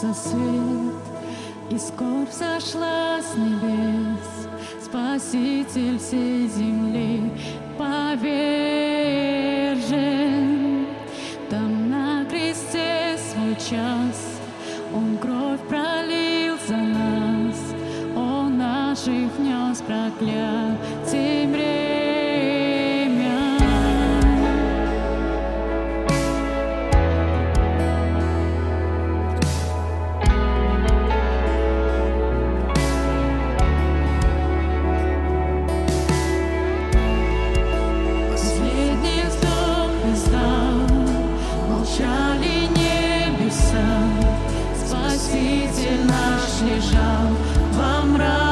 зажегся свет, и скорбь сошла с небес, Спаситель всей земли повержен. Там на кресте свой час Он кровь пролил за нас, Он наших нес проклятие. Спаситель наш лежал во мраке.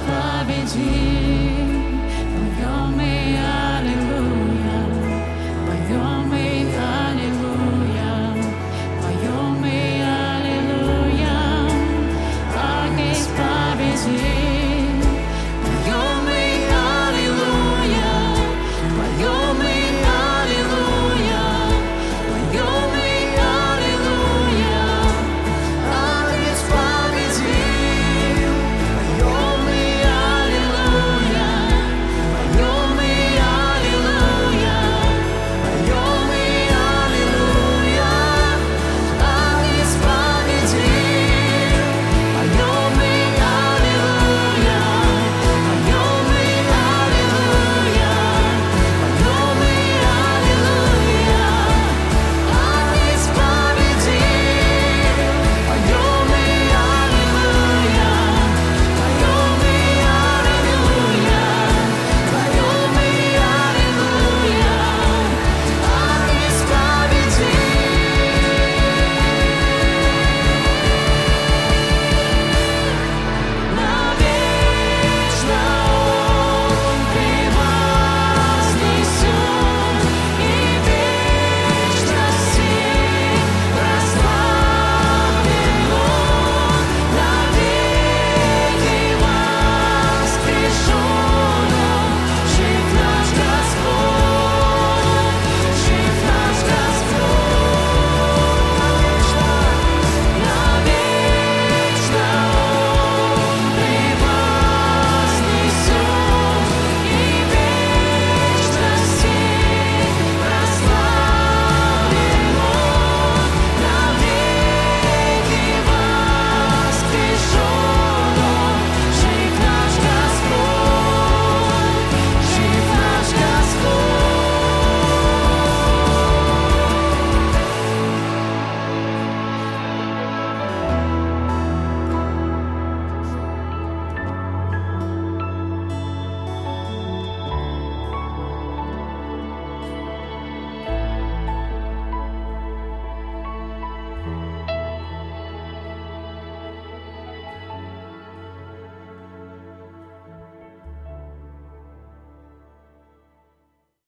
providence.